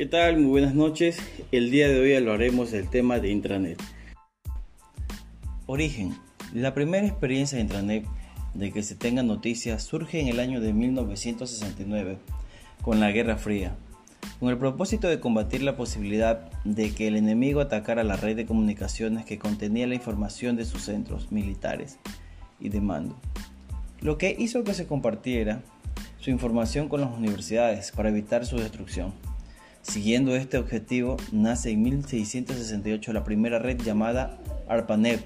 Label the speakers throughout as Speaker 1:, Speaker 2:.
Speaker 1: ¿Qué tal? Muy buenas noches. El día de hoy hablaremos del tema de intranet. Origen. La primera experiencia de intranet de que se tenga noticias surge en el año de 1969 con la Guerra Fría, con el propósito de combatir la posibilidad de que el enemigo atacara la red de comunicaciones que contenía la información de sus centros militares y de mando, lo que hizo que se compartiera su información con las universidades para evitar su destrucción. Siguiendo este objetivo, nace en 1668 la primera red llamada ARPANET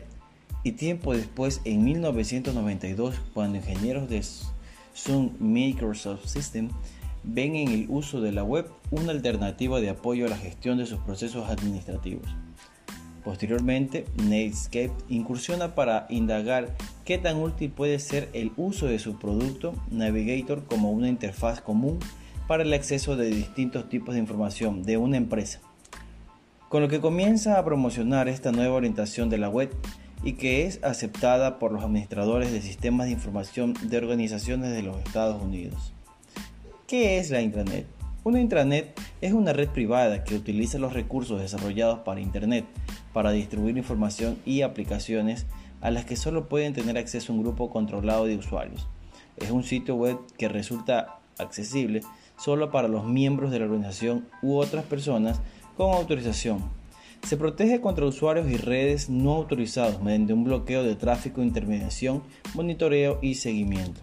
Speaker 1: y tiempo después, en 1992, cuando ingenieros de Sun Microsoft System ven en el uso de la web una alternativa de apoyo a la gestión de sus procesos administrativos. Posteriormente, Netscape incursiona para indagar qué tan útil puede ser el uso de su producto Navigator como una interfaz común para el acceso de distintos tipos de información de una empresa. Con lo que comienza a promocionar esta nueva orientación de la web y que es aceptada por los administradores de sistemas de información de organizaciones de los Estados Unidos. ¿Qué es la intranet? Una intranet es una red privada que utiliza los recursos desarrollados para Internet para distribuir información y aplicaciones a las que solo pueden tener acceso un grupo controlado de usuarios. Es un sitio web que resulta accesible solo para los miembros de la organización u otras personas con autorización. Se protege contra usuarios y redes no autorizados mediante un bloqueo de tráfico, intermediación, monitoreo y seguimiento.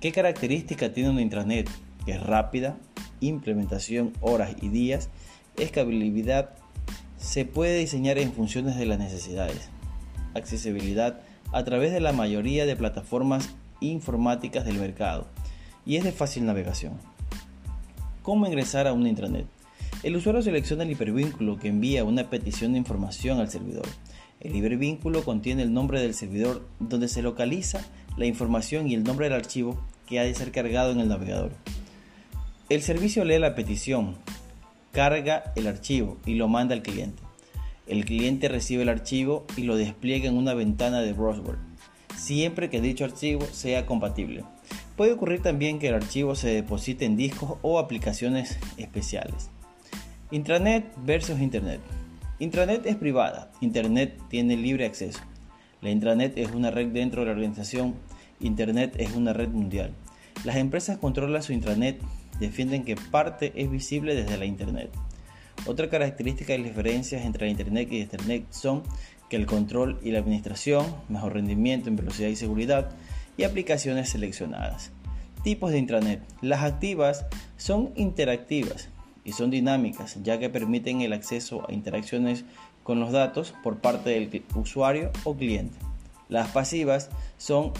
Speaker 1: ¿Qué característica tiene una intranet? Que es rápida, implementación horas y días, escalabilidad se puede diseñar en funciones de las necesidades. Accesibilidad a través de la mayoría de plataformas informáticas del mercado y es de fácil navegación. ¿Cómo ingresar a una intranet? El usuario selecciona el hipervínculo que envía una petición de información al servidor. El hipervínculo contiene el nombre del servidor donde se localiza la información y el nombre del archivo que ha de ser cargado en el navegador. El servicio lee la petición, carga el archivo y lo manda al cliente. El cliente recibe el archivo y lo despliega en una ventana de browser, siempre que dicho archivo sea compatible. Puede ocurrir también que el archivo se deposite en discos o aplicaciones especiales. Intranet versus Internet. Intranet es privada, Internet tiene libre acceso. La intranet es una red dentro de la organización, Internet es una red mundial. Las empresas controlan su intranet defienden que parte es visible desde la Internet. Otra característica y diferencias entre la Internet y Internet son que el control y la administración, mejor rendimiento en velocidad y seguridad y aplicaciones seleccionadas. Tipos de intranet. Las activas son interactivas y son dinámicas ya que permiten el acceso a interacciones con los datos por parte del usuario o cliente. Las pasivas son,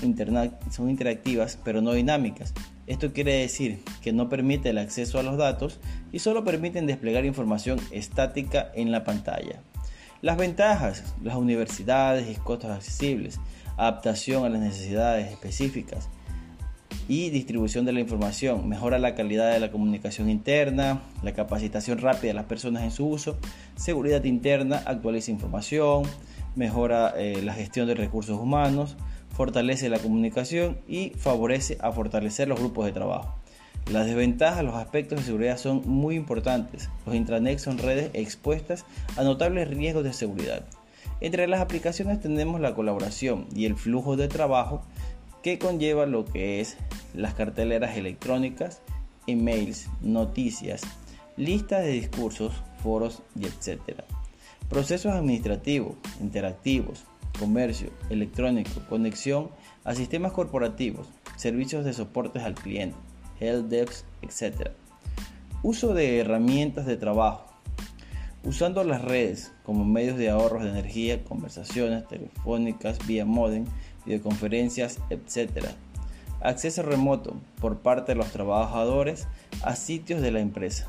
Speaker 1: son interactivas pero no dinámicas esto quiere decir que no permite el acceso a los datos y solo permiten desplegar información estática en la pantalla. Las ventajas, las universidades y costos accesibles, adaptación a las necesidades específicas y distribución de la información, mejora la calidad de la comunicación interna, la capacitación rápida de las personas en su uso, seguridad interna, actualiza información, mejora eh, la gestión de recursos humanos, fortalece la comunicación y favorece a fortalecer los grupos de trabajo. Las desventajas, los aspectos de seguridad son muy importantes. Los intranets son redes expuestas a notables riesgos de seguridad. Entre las aplicaciones tenemos la colaboración y el flujo de trabajo que conlleva lo que es las carteleras electrónicas, emails, noticias, listas de discursos, foros y etc. Procesos administrativos, interactivos, comercio electrónico, conexión a sistemas corporativos, servicios de soportes al cliente, help desk, etc. Uso de herramientas de trabajo. Usando las redes como medios de ahorros de energía, conversaciones telefónicas, vía modem, videoconferencias, etc. Acceso remoto por parte de los trabajadores a sitios de la empresa.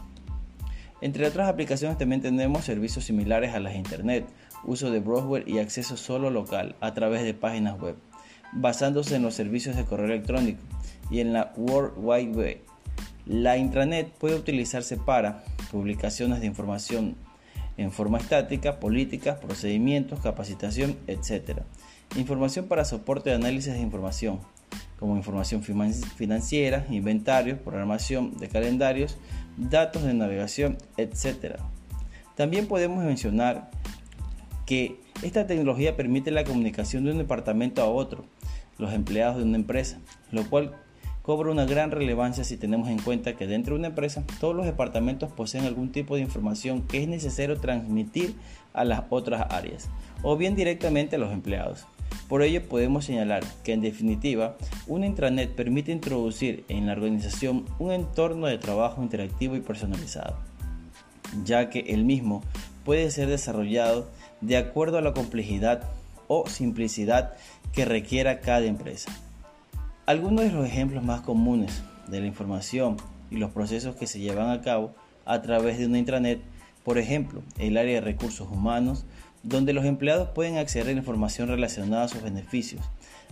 Speaker 1: Entre otras aplicaciones también tenemos servicios similares a las Internet, uso de browser y acceso solo local a través de páginas web, basándose en los servicios de correo electrónico y en la World Wide Web. La intranet puede utilizarse para publicaciones de información en forma estática, políticas, procedimientos, capacitación, etc. Información para soporte de análisis de información, como información financiera, inventarios, programación de calendarios, datos de navegación, etc. También podemos mencionar que esta tecnología permite la comunicación de un departamento a otro, los empleados de una empresa, lo cual cobra una gran relevancia si tenemos en cuenta que dentro de una empresa todos los departamentos poseen algún tipo de información que es necesario transmitir a las otras áreas o bien directamente a los empleados. Por ello podemos señalar que en definitiva una intranet permite introducir en la organización un entorno de trabajo interactivo y personalizado, ya que el mismo puede ser desarrollado de acuerdo a la complejidad o simplicidad que requiera cada empresa. Algunos de los ejemplos más comunes de la información y los procesos que se llevan a cabo a través de una intranet, por ejemplo, el área de recursos humanos, donde los empleados pueden acceder a la información relacionada a sus beneficios,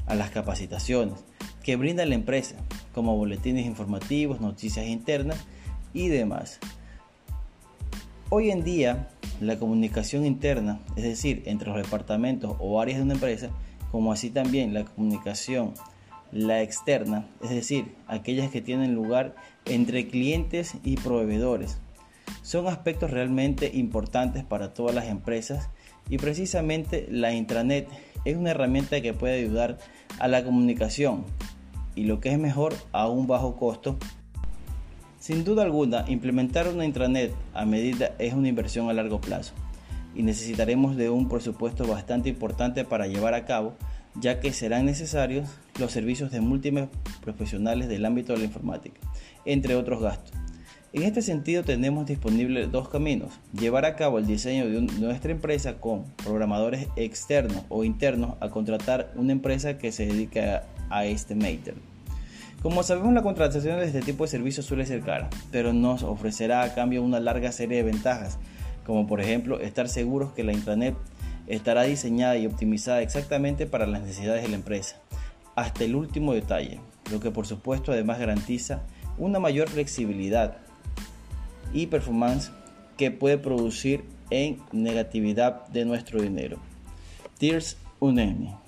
Speaker 1: a las capacitaciones que brinda la empresa, como boletines informativos, noticias internas y demás. Hoy en día, la comunicación interna, es decir, entre los departamentos o áreas de una empresa, como así también la comunicación, la externa, es decir, aquellas que tienen lugar entre clientes y proveedores, son aspectos realmente importantes para todas las empresas y precisamente la intranet es una herramienta que puede ayudar a la comunicación y lo que es mejor a un bajo costo. Sin duda alguna, implementar una intranet a medida es una inversión a largo plazo y necesitaremos de un presupuesto bastante importante para llevar a cabo, ya que serán necesarios los servicios de múltiples profesionales del ámbito de la informática, entre otros gastos. En este sentido tenemos disponibles dos caminos. Llevar a cabo el diseño de, nuestra empresa con programadores externos o internos a contratar una empresa que se dedica a este mater. Como sabemos la contratación de este tipo de servicios suele ser cara, pero nos ofrecerá a cambio una larga serie de ventajas, como por ejemplo estar seguros que la intranet estará diseñada y optimizada exactamente para las necesidades de la empresa, hasta el último detalle, lo que por supuesto además garantiza una mayor flexibilidad y performance que puede producir en negatividad de nuestro dinero. Tears Unemi